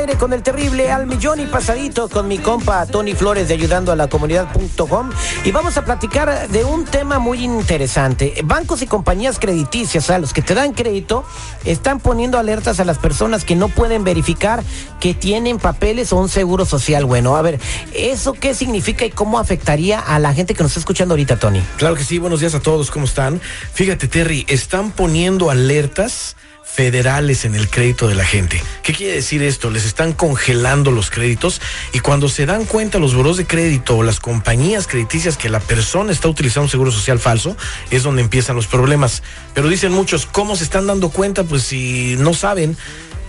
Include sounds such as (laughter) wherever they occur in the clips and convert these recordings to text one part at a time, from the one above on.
Con el terrible al millón y pasadito con mi compa Tony Flores de ayudando a la comunidad.com y vamos a platicar de un tema muy interesante. Bancos y compañías crediticias, a los que te dan crédito, están poniendo alertas a las personas que no pueden verificar que tienen papeles o un seguro social bueno. A ver, ¿eso qué significa y cómo afectaría a la gente que nos está escuchando ahorita, Tony? Claro que sí, buenos días a todos, ¿cómo están? Fíjate, Terry, están poniendo alertas federales en el crédito de la gente. ¿Qué quiere decir esto? Les están congelando los créditos y cuando se dan cuenta los buros de crédito o las compañías crediticias que la persona está utilizando un seguro social falso, es donde empiezan los problemas. Pero dicen muchos, ¿cómo se están dando cuenta? Pues si no saben,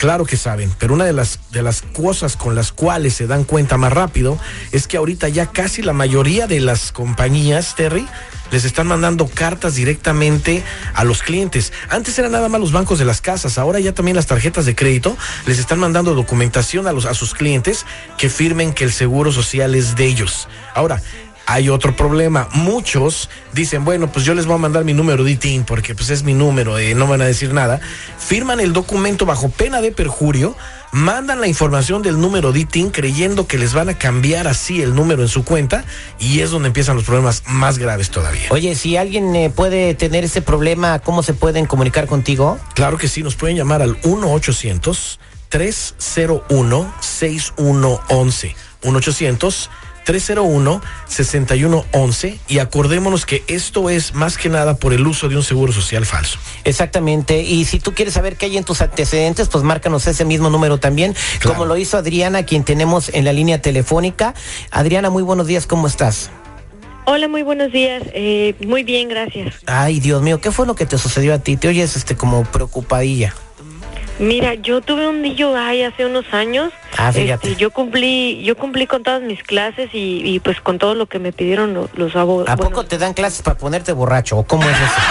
Claro que saben, pero una de las, de las cosas con las cuales se dan cuenta más rápido es que ahorita ya casi la mayoría de las compañías, Terry, les están mandando cartas directamente a los clientes. Antes eran nada más los bancos de las casas, ahora ya también las tarjetas de crédito les están mandando documentación a, los, a sus clientes que firmen que el seguro social es de ellos. Ahora, hay otro problema. Muchos dicen, bueno, pues yo les voy a mandar mi número de ITIN porque pues es mi número, eh, no van a decir nada. Firman el documento bajo pena de perjurio, mandan la información del número de ITIN creyendo que les van a cambiar así el número en su cuenta y es donde empiezan los problemas más graves todavía. Oye, si alguien eh, puede tener ese problema, ¿cómo se pueden comunicar contigo? Claro que sí, nos pueden llamar al 1 800 301 6111 1 800 301-6111 y acordémonos que esto es más que nada por el uso de un seguro social falso. Exactamente, y si tú quieres saber qué hay en tus antecedentes, pues márcanos ese mismo número también, Claro. como lo hizo Adriana, quien tenemos en la línea telefónica. Adriana, muy buenos días, ¿cómo estás? Hola, muy buenos días. Eh, muy bien, gracias. Ay, Dios mío, ¿qué fue lo que te sucedió a ti? Te oyes este como preocupadilla. Mira, yo tuve un DUI hace unos años. Ah, fíjate. Este, yo cumplí, yo cumplí con todas mis clases y, y, pues con todo lo que me pidieron lo- los abogados. ¿A poco te dan clases para ponerte borracho o cómo es eso?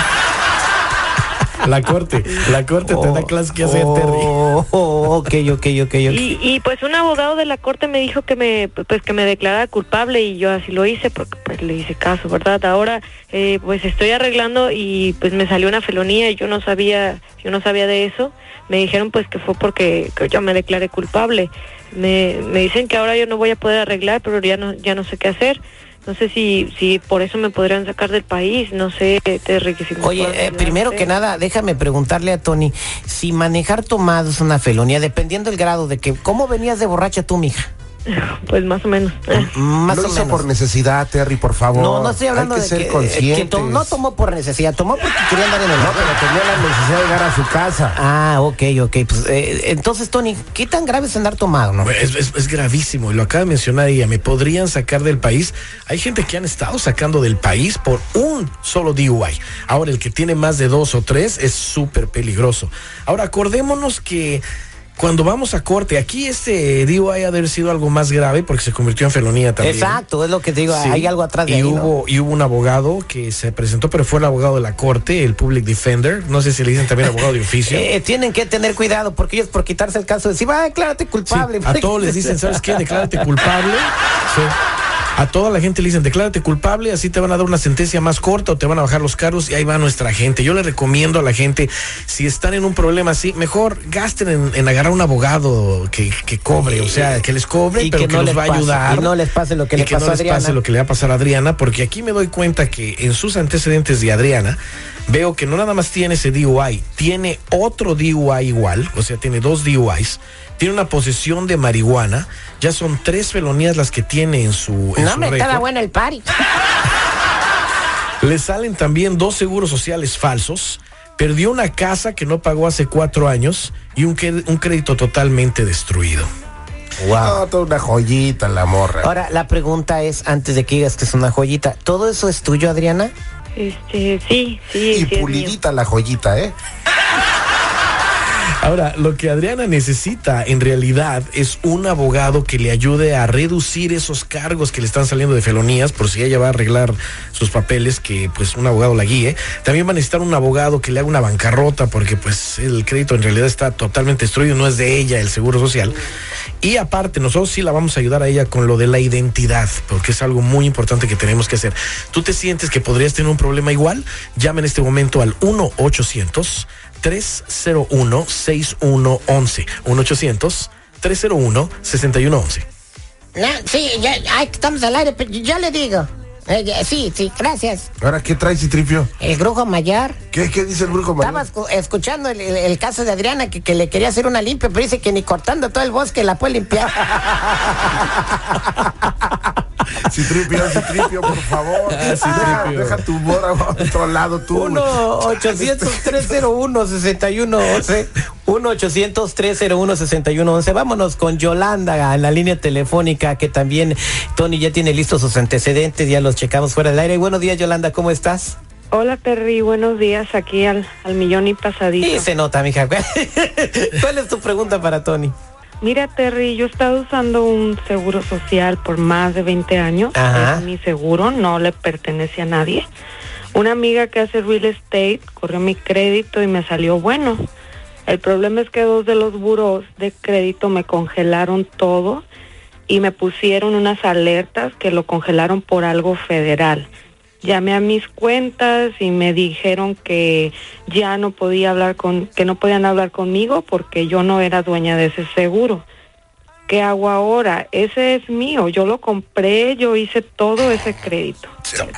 La corte, la corte te da clases que hacer, Terry. Oh, oh, ok, ok, ok, ok. Y, pues un abogado de la corte me dijo que me pues que me declarara culpable y yo así lo hice porque pues le hice caso, ¿verdad? Ahora eh, pues estoy arreglando y pues me salió una felonía y yo no sabía yo no sabía de eso. Me dijeron pues que fue porque que yo me declaré culpable. Me, me dicen que ahora yo no voy a poder arreglar, pero ya no ya no sé qué hacer. No sé si si por eso me podrían sacar del país, no sé, si me Oye, eh, primero que nada, déjame preguntarle a Tony, si manejar tomado es una felonía, dependiendo del grado de que, ¿cómo venías de borracha tú, mija? Pues más o menos. Más lo o hizo menos. por necesidad, Terry, por favor. No, no estoy hablando Hay que de ser que, eh, conscientes. que to- no tomó por necesidad, tomó porque quería andar en el No, pero tenía la necesidad de llegar a su casa. Ah, ok, ok. Pues, eh, entonces, Tony, ¿qué tan grave es andar tomado, no? Es, es- es gravísimo y lo acaba de mencionar ella. Me podrían sacar del país. Hay gente que han estado sacando del país por un solo DUI. Ahora, el que tiene más de dos o tres es súper peligroso. Ahora, acordémonos que cuando vamos a corte, aquí este DUI ha de haber sido algo más grave porque se convirtió en felonía también. Exacto, es lo que te digo, Sí. hay algo atrás de y ahí, ¿no? hubo y hubo un abogado que se presentó, pero fue el abogado de la corte, el public defender. No sé si le dicen también abogado de oficio. (laughs) Eh, tienen que tener cuidado porque ellos por quitarse el caso decir, va, declárate Sí, culpable. a todos les dicen, (laughs) ¿sabes qué? Declárate culpable. (laughs) Sí. A toda la gente le dicen, declárate culpable, así te van a dar una sentencia más corta o te van a bajar los cargos y ahí va nuestra gente. Yo le recomiendo a la gente, si están en un problema así, mejor gasten en, en agarrar un abogado que, que cobre, o sea, que les cobre, Y pero que que, no los les va a ayudar. y no les pase lo que y le que pasó no a les Adriana. pase lo que le va a pasar a Adriana, porque aquí me doy cuenta que en sus antecedentes de Adriana, veo que no nada más tiene ese DUI, tiene otro DUI igual, o sea, tiene dos DUIs, tiene una posesión de marihuana, ya son tres felonías las que tiene en su, en No me estaba bueno el party. Le salen también dos seguros sociales falsos, perdió una casa que no pagó hace cuatro años y un, un crédito totalmente destruido. No, toda una joyita la morra. Ahora, la pregunta es, antes de que digas que es una joyita, ¿todo eso es tuyo, Adriana? Este, sí, sí, y sí es mío. pulidita la joyita, ¿eh? Ahora, lo que Adriana necesita en realidad es un abogado que le ayude a reducir esos cargos que le están saliendo de felonías, por si ella va a arreglar sus papeles, que pues un abogado la guíe. También va a necesitar un abogado que le haga una bancarrota, porque pues el crédito en realidad está totalmente destruido, no es de ella el seguro social. Y aparte, nosotros sí la vamos a ayudar a ella con lo de la identidad, porque es algo muy importante que tenemos que hacer. ¿Tú te sientes que podrías tener un problema igual? Llama en este momento al 1 800 301 6111 1 800 301 6111 No, sí, ya, ay, estamos al aire, pero yo le digo. Eh, sí, sí, gracias. ¿Ahora qué traes, Citripio? El grupo mayor. ¿Qué, qué dice el brujo Estaba mayor? escu- escuchando el, el- el caso de Adriana que, que le quería hacer una limpia, pero dice que ni cortando todo el bosque la puede limpiar. (laughs) (laughs) Citripio, Citripio, por favor. Ah, Citripio. Deja, deja tu mora a otro lado tú. 1-800-301-6111. 1-800-301-6111. Vámonos con Yolanda en la línea telefónica, que también Tony ya tiene listos sus antecedentes, ya los checamos fuera del aire. Buenos días, Yolanda, ¿cómo estás? Hola Terry, buenos días aquí al, al millón y pasadito. Sí, se nota, mija. (laughs) ¿Cuál es tu pregunta para Tony? Mira Terry, yo he estado usando un seguro social por más de 20 años. Ajá. Es mi seguro, no le pertenece a nadie. Una amiga que hace real estate corrió mi crédito y me salió bueno. El problema es que dos de los buros de crédito me congelaron todo y me pusieron unas alertas que lo congelaron por algo federal. Llamé a mis cuentas y me dijeron que ya no podía hablar con, que no podían hablar conmigo porque yo no era dueña de ese seguro. ¿Qué hago ahora? Ese es mío, yo lo compré, yo hice todo ese crédito.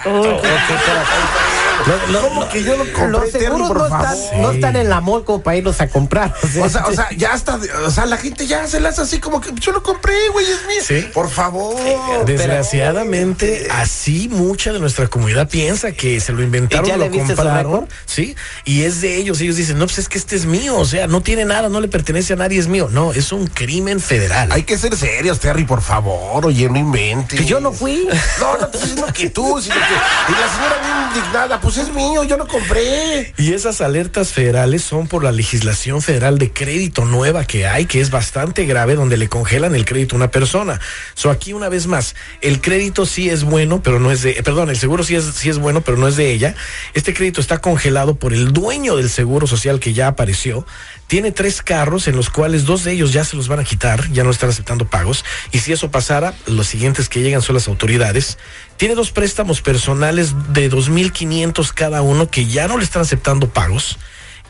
Todo ese- Lo- lo- ¿Cómo que yo lo compré, los seguros no están, no están en la mall como para irlos a comprar. O sea, o sea, (laughs) ya está, o sea, la gente ya se las así como que yo lo compré, güey, es mío. Sí. Por favor. Desgraciadamente, así mucha de nuestra comunidad piensa que se lo inventaron, ¿Y ya lo compraron, sí, y es de ellos. Ellos dicen, no, pues es que este es mío, o sea, no tiene nada, no le pertenece a nadie, es mío. No, es un crimen federal. Hay que ser serios, Terry, por favor. Oye, no inventes. Que yo no fui. No, no estoy diciendo que tú, sino que. Y la señora bien indignada, pues es mío, yo lo compré. Y esas alertas federales son por la legislación federal de crédito nueva que hay, que es bastante grave, donde le congelan el crédito a una persona. So aquí una vez más, el crédito sí es bueno, pero no es de, eh, perdón, el seguro sí es, sí es bueno, pero no es de ella. Este crédito está congelado por el dueño del seguro social que ya apareció. Tiene tres carros en los cuales dos de ellos ya se los van a quitar, ya no están aceptando pagos. Y si eso pasara, los siguientes que llegan son las autoridades. Tiene dos préstamos personales de 2.500 cada uno que ya no le están aceptando pagos.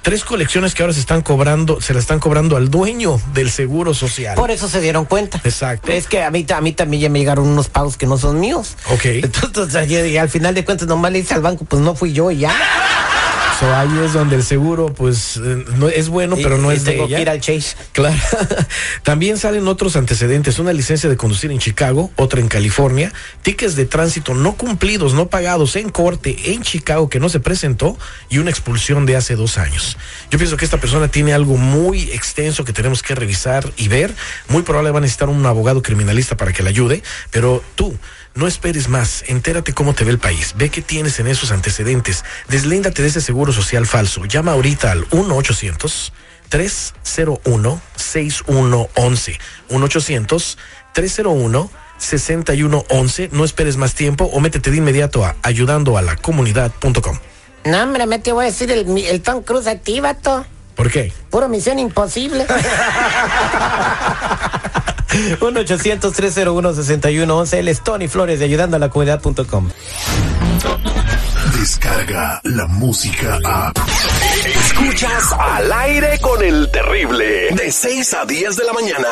Tres colecciones que ahora se están cobrando, se la están cobrando al dueño del seguro social. Por eso se dieron cuenta. Exacto. Es que a mí, a mí también ya me llegaron unos pagos que no son míos. Ok. (laughs) Entonces, y- y al final de cuentas, nomás le hice al banco, pues no fui yo y ya. (laughs) So, ahí es donde el seguro, pues, eh, no es bueno, pero no y es de tengo ella. que ir al Chase. Claro. (laughs) También salen otros antecedentes, una licencia de conducir en Chicago, otra en California, tickets de tránsito no cumplidos, no pagados en corte en Chicago que no se presentó y una expulsión de hace dos años. Yo pienso que esta persona tiene algo muy extenso que tenemos que revisar y ver. Muy probable va a necesitar un abogado criminalista para que le ayude, pero tú no esperes más, entérate cómo te ve el país, ve qué tienes en esos antecedentes, deslíndate de ese seguro social falso, llama ahorita al 1 800 301-6111. 1-800-301-6111. No esperes más tiempo o métete de inmediato a ayudandoalacomunidad.com. No, hombre, me te voy a decir el, el Tom Cruise activato. ¿Por qué? Puro misión imposible. (laughs) 1-800-301-6111. Él es Tony Flores de ayudando a la comunidad.com. Descarga la música a. Escuchas al aire con el terrible. De 6 a 10 de la mañana.